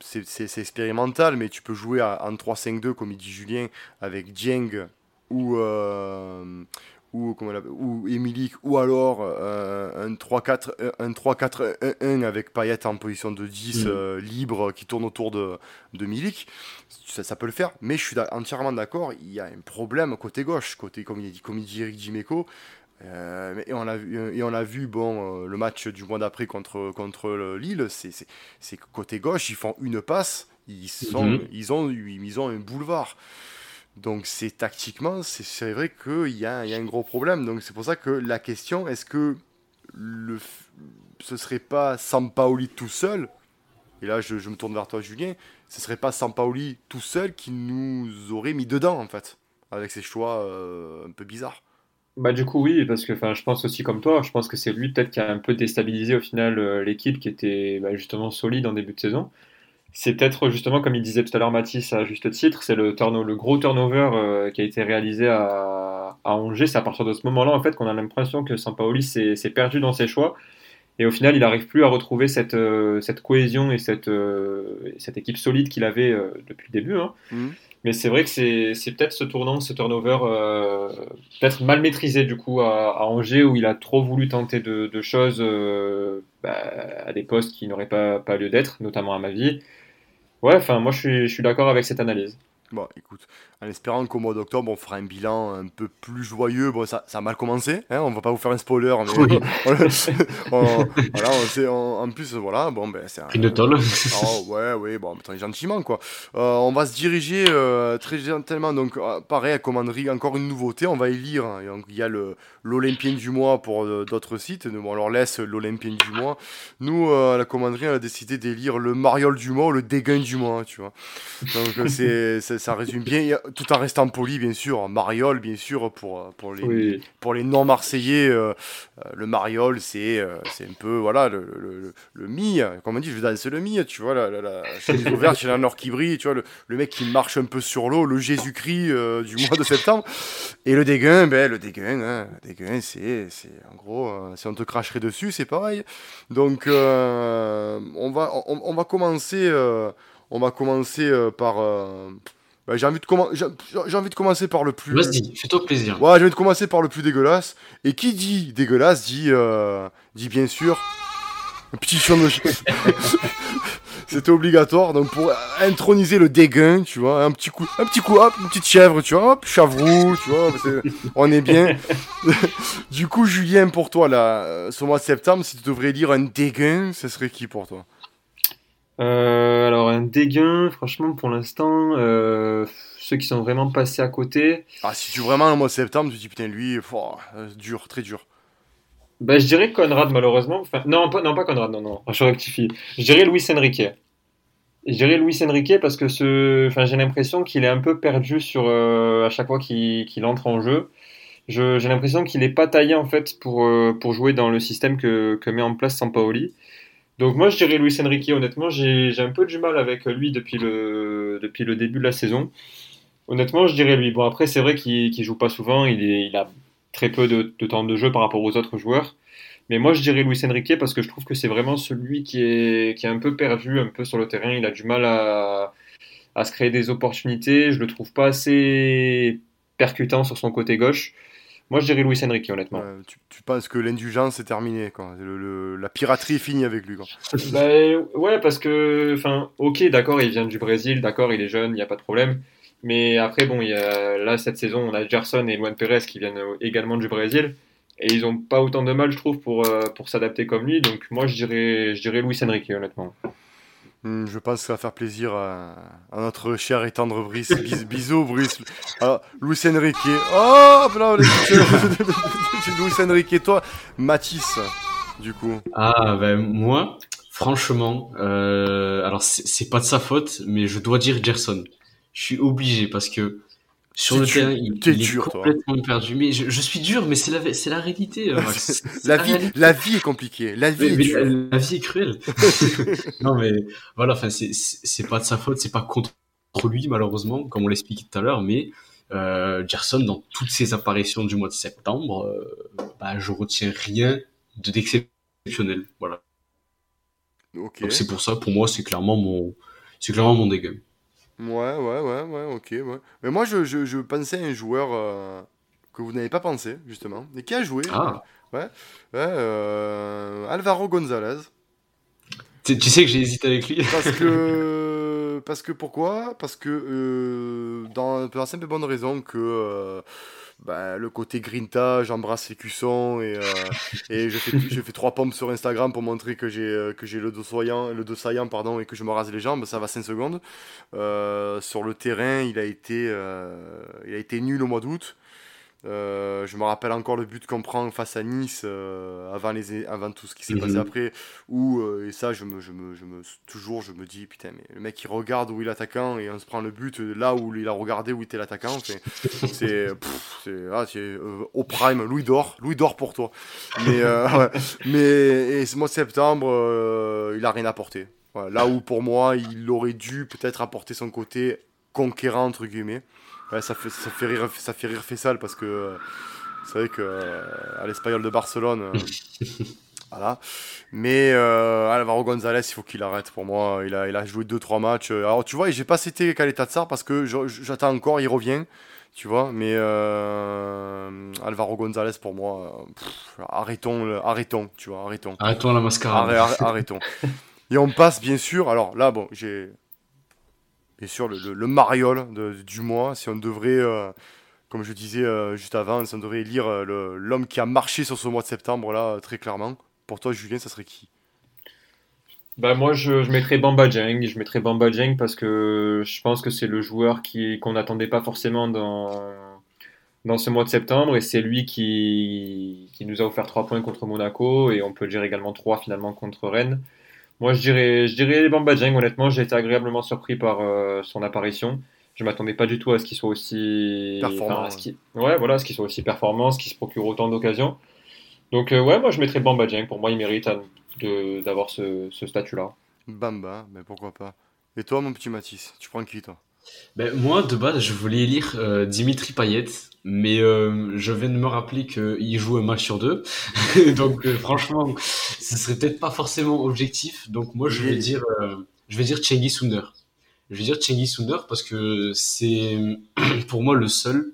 c'est expérimental, mais tu peux jouer en 3-5-2 comme il dit Julien avec Dieng ou, euh, ou, comment ou Emilik, ou alors euh, un 3-4-1 avec Payet en position de 10 mm. euh, libre qui tourne autour de, de Milik. Ça, ça, peut le faire, mais je suis entièrement d'accord, il y a un problème côté gauche, côté, comme il dit, comme il dit Eric Dimeco. Euh, et on a vu, et on a vu bon, le match du mois d'après contre, contre Lille, c'est côté gauche, ils font une passe, ils, sont, mm-hmm. ils, ont, ils ont un boulevard. Donc c'est tactiquement, c'est vrai qu'il y, a, y a un gros problème. Donc c'est pour ça que la question, est-ce que le, ce serait pas Sampaoli tout seul? Et là je, me tourne vers toi Julien, ce serait pas Sampaoli tout seul qui nous aurait mis dedans en fait, avec ses choix euh, un peu bizarres bah du coup oui parce que enfin je pense aussi comme toi je pense que c'est lui peut-être qui a un peu déstabilisé au final euh, l'équipe qui était bah, justement solide en début de saison c'est peut-être justement, comme il disait tout à l'heure Mathis à juste titre, c'est le, le gros turnover euh, qui a été réalisé à, Angers. C'est à partir de ce moment-là en fait qu'on a l'impression que Sampaoli s'est perdu dans ses choix. Et au final, il n'arrive plus à retrouver cette, euh, cette cohésion et cette, cette équipe solide qu'il avait depuis le début. Hein. Mmh. Mais c'est vrai que c'est peut-être ce tournant, ce turnover, peut-être mal maîtrisé du coup à, Angers, où il a trop voulu tenter de, choses bah, à des postes qui n'auraient pas, pas lieu d'être, notamment à ma vie. Ouais, enfin, moi je suis, je suis d'accord avec cette analyse. Bon, écoute, en espérant qu'au mois d'octobre, on fera un bilan un peu plus joyeux. Bon, ça, ça a mal commencé, hein, on va pas vous faire un spoiler, mais oui. <laughs> <laughs> on, voilà, on sait, en plus, voilà, bon, ben, c'est Une tolle. <laughs> oh, ouais, ouais, bon, attends, gentiment, quoi. Euh, on va se diriger euh, très gentiment, donc, euh, pareil, à commanderie, encore une nouveauté, on va y lire. Hein, il y a l'Olympien du mois pour d'autres sites, bon, on leur laisse l'Olympien du mois. Nous, à la commanderie, on a décidé d'élire le Mariole du mois ou le Dégain du mois, tu vois. Donc, c'est, ça résume bien tout en restant poli, bien sûr. Mariol, bien sûr, pour, pour les, pour les non-marseillais, euh, euh, le Mariol, c'est euh, c'est un peu, voilà, le, le, le, mi, comme on dit, je vais danser le mi, tu vois, la, la, la chemise ouverte chez la Nord qui brille, tu vois, le, le mec qui marche un peu sur l'eau, le Jésus-Christ du mois de septembre. Et le dégain, ben, le dégain, hein, le dégain, c'est, en gros, si on te cracherait dessus, c'est pareil. Donc, on, va, on, on, va commencer, on va commencer par bah, j'ai envie, de j'ai envie de commencer par le plus. Vas-y, fais-toi plaisir. Ouais, j'ai envie de commencer par le plus dégueulasse. Et qui dit dégueulasse dit, euh, dit bien sûr. Un petit chien de <laughs> C'était obligatoire. Donc pour introniser le dégain, tu vois, un petit coup, un petit coup, hop, une petite chèvre, tu vois, hop, chavroux, tu vois, on est bien. <laughs> du coup, Julien, pour toi, là, ce mois de septembre, si tu devrais dire un dégain, ce serait qui pour toi? Euh, dégain, franchement pour l'instant, euh, ceux qui sont vraiment passés à côté. Ah si tu vraiment un mois de septembre, tu te dis putain lui, euh, dur, très dur. Bah je dirais Conrad malheureusement. non, pas, non pas Conrad, non non, je rectifie. Je dirais Luis Enrique. Je dirais Luis Enrique parce que ce, enfin j'ai l'impression qu'il est un peu perdu sur à chaque fois qu'il entre en jeu. J'ai l'impression qu'il est pas taillé en fait pour pour jouer dans le système que, que met en place Sampaoli. Donc moi je dirais Luis Enrique, honnêtement j'ai un peu du mal avec lui depuis le, début de la saison. Honnêtement je dirais lui. Bon après c'est vrai qu'il joue pas souvent, il, a très peu de, temps de jeu par rapport aux autres joueurs. Mais moi je dirais Luis Enrique parce que je trouve que c'est vraiment celui qui est, qui est un peu perdu un peu sur le terrain. Il a du mal à, à se créer des opportunités. Je le trouve pas assez percutant sur son côté gauche. Moi, je dirais Luis Enrique, honnêtement. tu, penses que l'indulgence est terminée, quoi. la piraterie est finie avec lui, quoi. <laughs> bah, ouais, parce que, enfin, ok, d'accord, il vient du Brésil, d'accord, il est jeune, il n'y a pas de problème. Mais après, bon, y a, là, cette saison, on a Gerson et Luan Perez qui viennent également du Brésil. Et ils n'ont pas autant de mal, je trouve, pour, euh, pour s'adapter comme lui. Donc moi, je dirais, je dirais Luis Enrique, honnêtement. Hmm, je pense que ça va faire plaisir à, notre cher et tendre Brice. <laughs> bisous, Brice. Alors, Luis Enrique. Oh, non, <laughs> Luis Enrique toi, Mathis, du coup. Ah, ben moi, franchement, euh, alors c'est pas de sa faute, mais je dois dire Gerson. Je suis obligé parce que sur le terrain, il, est complètement perdu. Mais je, suis dur, mais c'est la, c'est la réalité. Euh, <laughs> la, vie, la vie est compliquée. La vie, est la, vie est cruelle. <laughs> <laughs> non, mais voilà, enfin, c'est, c'est pas de sa faute, c'est pas contre lui, malheureusement, comme on l'expliquait tout à l'heure, mais euh, Gerson, dans toutes ses apparitions du mois de septembre, euh, bah, je retiens rien de d'exceptionnel. Voilà. Donc c'est pour ça, pour moi, c'est clairement mon, c'est clairement mon dégât. Ouais, ouais, ouais, ouais, ok. Ouais. Mais moi, je, je, je pensais à un joueur euh, que vous n'avez pas pensé, justement, et qui a joué. Ah. Ouais, ouais euh, Alvaro Gonzalez. Tu, tu, sais que j'ai hésité avec lui. Parce que, <laughs> parce que pourquoi? Parce que, euh, dans, pour la simple et bonne raison que bah, le côté grinta, j'embrasse les cuissons et, euh, <laughs> et je, fais, je fais trois pompes sur Instagram pour montrer que j'ai, euh, que j'ai le dos saillant, le dos saillant pardon, et que je me rase les jambes, ça va 5 secondes. Euh, sur le terrain, il a, été, il a été nul au mois d'août. Euh, je me rappelle encore le but qu'on prend face à Nice euh, avant, les, avant tout ce qui s'est passé mhm. après. Où, euh, et ça, je me, je me, je me, toujours, je me dis, putain, mais le mec il regarde où il est l'attaquant et on se prend le but là où il a regardé où était l'attaquant. c'est <laughs> ah, au prime, Louis d'or, Louis d'or pour toi. Mais, <laughs> mais et ce mois de septembre, il a rien apporté. là où pour moi, il aurait dû peut-être apporter son côté conquérant, entre guillemets ça fait, ça fait rire, ça fait rire Fessal parce que euh, c'est vrai que euh, à l'Espagnol de Barcelone, euh, <laughs> voilà. Mais Alvaro González, il faut qu'il arrête pour moi. Il a, il a joué 2-3 matchs. Alors tu vois, j'ai pas cité Caleta parce que j'attends encore, il revient. Tu vois, mais Alvaro González pour moi, arrêtons, arrêtons, tu vois, arrêtons. Arrêtons la mascarade. arrêtons. <laughs> Et on passe bien sûr. Alors là, bon, j'ai bien sûr le, le, mariole du mois, si on devrait, euh, comme je disais euh, juste avant, si on devrait lire euh, l'homme qui a marché sur ce mois de septembre, là, très clairement. Pour toi, Julien, ça serait qui? Bah moi je, mettrais Bamba Jeng, je mettrais Bamba Jeng parce que je pense que c'est le joueur qu'on n'attendait pas forcément dans ce mois de septembre et c'est lui qui nous a offert 3 points contre Monaco et on peut dire également 3 finalement contre Rennes. Moi, je dirais, je dirais Bamba Dieng. Honnêtement, j'ai été agréablement surpris par euh, son apparition. Je m'attendais pas du tout à ce qu'il soit aussi performant. ouais. voilà, ce qu'il soit aussi performant, ce qu'il se procure autant d'occasions. Donc euh, ouais, moi je mettrais Bamba Dieng. Pour moi, il mérite d'avoir ce, ce statut-là. Bamba, mais pourquoi pas. Et toi, mon petit Mathis, tu prends qui toi? Ben, moi, de base, je voulais lire euh, Dimitri Payet, mais euh, je viens de me rappeler qu'il joue un match sur deux. <laughs> donc, euh, franchement, ce serait peut-être pas forcément objectif. Donc, moi, je vais dire, je vais dire Chengi Sunder. Je vais dire Chengi Sunder parce que c'est <clears throat> pour moi le seul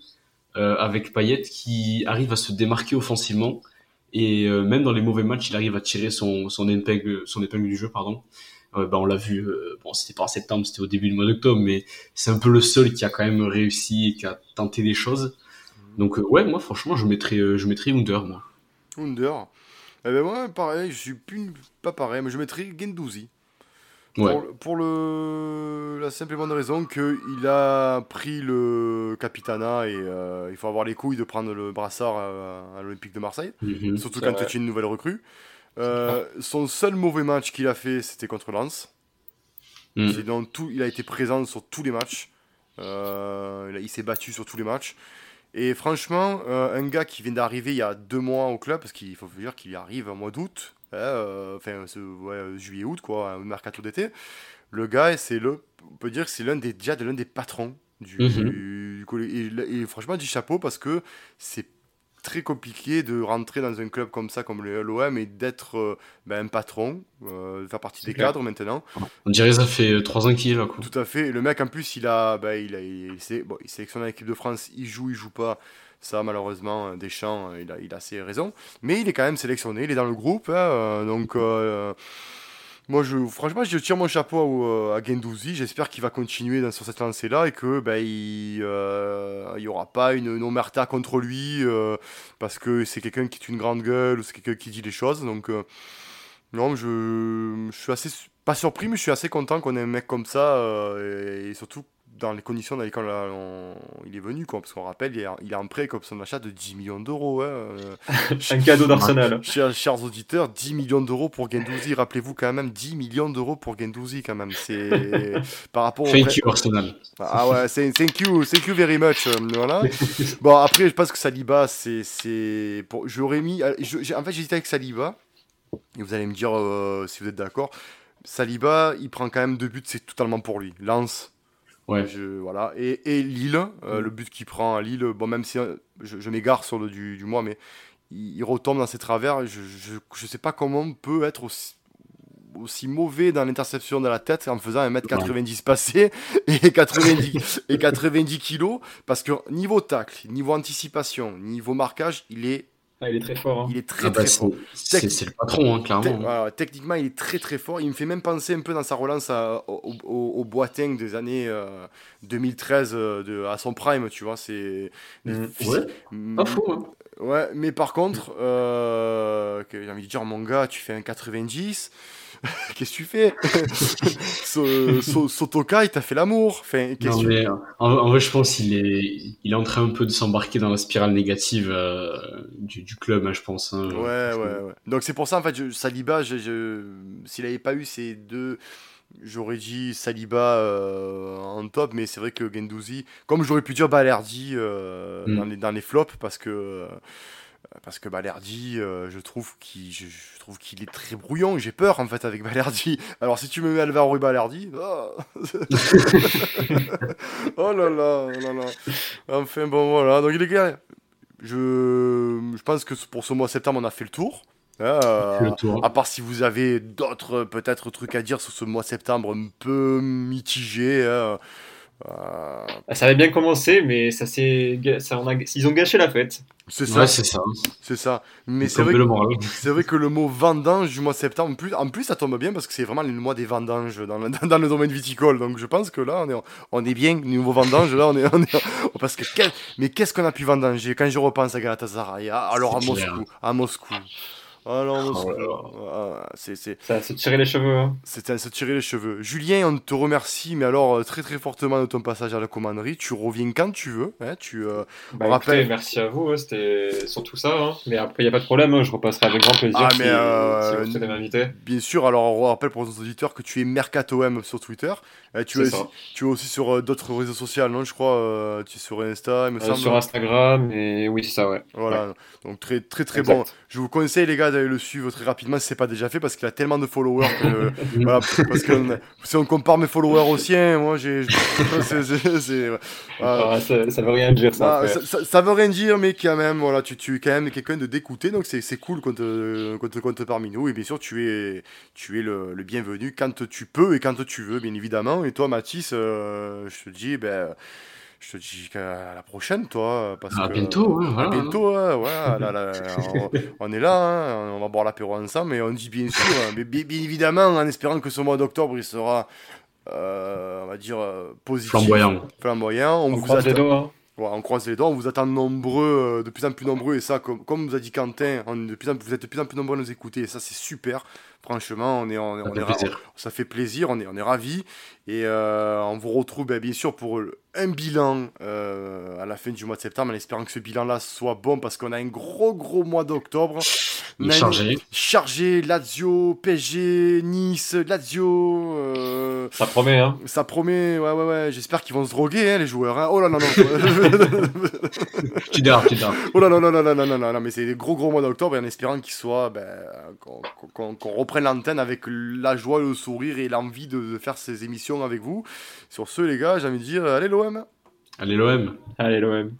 avec Payet qui arrive à se démarquer offensivement. Et même dans les mauvais matchs, il arrive à tirer son, son, épingle, son épingle du jeu. pardon. Bah, on l'a vu, bon, c'était pas en septembre, c'était au début du mois d'octobre, mais c'est un peu le seul qui a quand même réussi et qui a tenté des choses. Donc, euh, ouais, moi, franchement, je mettrais, euh, je mettrais Under, moi. Under Eh ben, moi, pareil, je suis plus, pas pareil, mais je mettrais Gendouzi. Pour, pour, le, la simple et bonne raison qu'il a pris le capitana et euh, il faut avoir les couilles de prendre le brassard à, l'Olympique de Marseille, mhm. surtout quand tu es une nouvelle recrue. Son seul mauvais match qu'il a fait, c'était contre Lens. Mm. tout, il a été présent sur tous les matchs. Euh, il s'est battu sur tous les matchs. Et franchement, euh, un gars qui vient d'arriver il y a deux mois au club, parce qu'il faut dire qu'il arrive au mois d'août, hein, euh, enfin juillet-août, quoi, un mercato d'été. Le gars, c'est le, on peut dire que c'est l'un des déjà de l'un des patrons du, mm-hmm. et, et, franchement, du chapeau parce que c'est très compliqué de rentrer dans un club comme ça, comme l'OM, et d'être euh, ben, un patron, euh, de faire partie des cadres maintenant. On dirait que ça fait euh, trois ans qu'il est là. Tout à fait. le mec, en plus, il a, ben, il, a, il, bon, il sélectionne l'équipe de France, il joue, il joue pas. Ça, malheureusement, Deschamps, il a, il a ses raisons. Mais il est quand même sélectionné, il est dans le groupe. Hein, donc, moi, je, franchement, je tire mon chapeau à, à Gendouzi. J'espère qu'il va continuer dans, sur cette lancée-là et que ben, il n'y aura pas une omerta contre lui parce que c'est quelqu'un qui est une grande gueule ou c'est quelqu'un qui dit les choses. Donc, non, je, je suis assez pas surpris, mais je suis assez content qu'on ait un mec comme ça, euh, et, surtout dans les conditions dans lesquelles il est venu, quoi, parce qu'on rappelle, il est, il en prêt comme son achat de 10 millions d'euros. Hein, euh. <laughs> un cadeau d'Arsenal. Chers, chers, auditeurs, 10 millions d'euros pour Gendouzi, rappelez-vous quand même, 10 millions d'euros pour Gendouzi quand même. C'est <laughs> par rapport au. Thank you Arsenal. Ah ouais, thank you, thank you very much. Euh, voilà. <laughs> bon, après, je pense que Saliba, c'est. Pour... J'aurais mis. Je, en fait, j'hésitais avec Saliba. Et vous allez me dire si vous êtes d'accord. Saliba, il prend quand même deux buts, c'est totalement pour lui. Lance. Ouais. voilà. Et, et Lille, euh, mm. le but qu'il prend à Lille, bon, même si euh, je, m'égare sur le du, du mois, mais il, retombe dans ses travers. Je ne sais pas comment on peut être aussi, aussi mauvais dans l'interception de la tête en faisant 1m90 passé <laughs> et 90, et 90 kilos. Parce que niveau tacle, niveau anticipation, niveau marquage, il est ah, il est très fort. Hein. Il est très ah bah, très fort. C'est le patron, hein, clairement. techniquement, il est très très fort. Il me fait même penser un peu dans sa relance au, au, Boateng des années 2013 euh, euh, de, à son prime, tu vois. C'est. Mmh. Ouais, mm. pas fou. Hein. Ouais, mais par contre, euh, j'ai envie de dire, mon gars, tu fais un 90. <laughs> Qu'est-ce que tu fais <laughs> Sotoka, il t'a fait l'amour. Enfin, non, mais, en, vrai, je pense qu'il est, il est en train un peu de s'embarquer dans la spirale négative euh, du, du, club, hein, je pense. Hein, ouais, ouais, ouais. Donc c'est pour ça, en fait, je, Saliba, je, s'il n'avait pas eu ces deux j'aurais dit Saliba euh, en top, mais c'est vrai que Gendouzi, comme j'aurais pu dire Balerdi euh, mm. dans, les, dans, les, flops, parce que euh, parce que Balerdi, euh, je trouve qu'il je, trouve qu'il est très brouillon. J'ai peur en fait avec Balerdi. <laughs> Alors si tu me mets Alvaro Balerdi, oh, <laughs> oh là là, oh là là. Enfin bon voilà. Donc les gars, je, je pense que pour ce mois septembre on a fait le tour. Euh, le tour. À part si vous avez d'autres peut-être trucs à dire sur ce mois septembre un peu mitigé. Euh, ça avait bien commencé, mais ça a... ils ont gâché la fête. C'est ça, c'est ça. C'est ça. Mais c'est vrai, que... c'est vrai que le mot vendange du mois de septembre, en plus, en plus ça tombe bien parce que c'est vraiment le mois des vendanges dans le, <laughs> dans le domaine viticole. Donc je pense que là, on est, on est bien, niveau vendange, là, on est. On est parce que mais qu'est-ce qu'on a pu vendanger? Quand je repense à Galatasaray, alors à Moscou, à Moscou. Ah non, oh ah, c'est, Ça se tirer les cheveux. Hein. À se tirer les cheveux. Julien, on te remercie, mais alors euh, très très fortement de ton passage à la commanderie. Tu reviens quand tu veux. Hein, tu, euh, bah, merci à vous. Hein, c'était surtout ça. Hein. Mais après, il n'y a pas de problème. Je repasserai avec grand plaisir ah, si, mais, euh, vous m'inviter. Bien sûr. Alors, on rappelle pour nos auditeurs que tu es M sur Twitter. tu, es aussi, tu es aussi sur d'autres réseaux sociaux, non Je crois. tu es sur Insta, il me semble. Sur Instagram, et oui, c'est ça, ouais. Voilà. Donc, très très très bon. Je vous conseille, les gars, le suivre très rapidement si c'est pas déjà fait parce qu'il a tellement de followers que, <laughs> voilà, parce que <laughs> si on compare mes followers aux siens, moi j'ai. <laughs> Ça, ça, veut rien dire ça, ah, ça, ça, veut rien dire, mais quand même, voilà, tu, tu es quand même quelqu'un de d'écouter donc c'est cool qu'on te, te compte parmi nous. Et bien sûr, tu es, tu es le, le, bienvenu quand tu peux et quand tu veux, bien évidemment. Et toi, Mathis, euh, je te dis, ben je te dis à la prochaine, toi. Parce à bientôt, hein, À bientôt, hein, <laughs> on, est là, hein, on va boire l'apéro ensemble, mais on dit bien sûr, hein, mais bien, évidemment, en espérant que ce mois d'octobre, il sera, euh, on va dire, euh, positif. Flamboyant. Flamboyant. On, vous attend. on croise les doigts, on vous attend nombreux, euh, de plus en plus nombreux, et ça, comme, comme vous a dit Quentin, on, de plus en, vous êtes de plus en plus nombreux à nous écouter, et ça, c'est super. Franchement, on est, on, ça, fait ça fait plaisir, on est, on est ravis. Et euh, on vous retrouve ben, bien sûr pour un bilan euh, à la fin du mois de septembre, en espérant que ce bilan-là soit bon parce qu'on a un gros gros mois d'octobre. Chargé. Chargé, Lazio, PSG, Nice, Lazio. Euh, ça promet, hein Ça promet, ouais, ouais, ouais. J'espère qu'ils vont se droguer, hein, les joueurs. Hein. Oh là là, non. <laughs> tu dors, tu dors. Oh là là, non, non, non, non, non, non, non, mais c'est des gros gros mois d'octobre et en espérant qu'ils soient, ben, qu'on reprenne l'antenne avec la joie, le sourire et l'envie de faire ces émissions avec vous. Sur ce, les gars, j'ai envie de dire, allez l'OM Allez l'OM Allez l'OM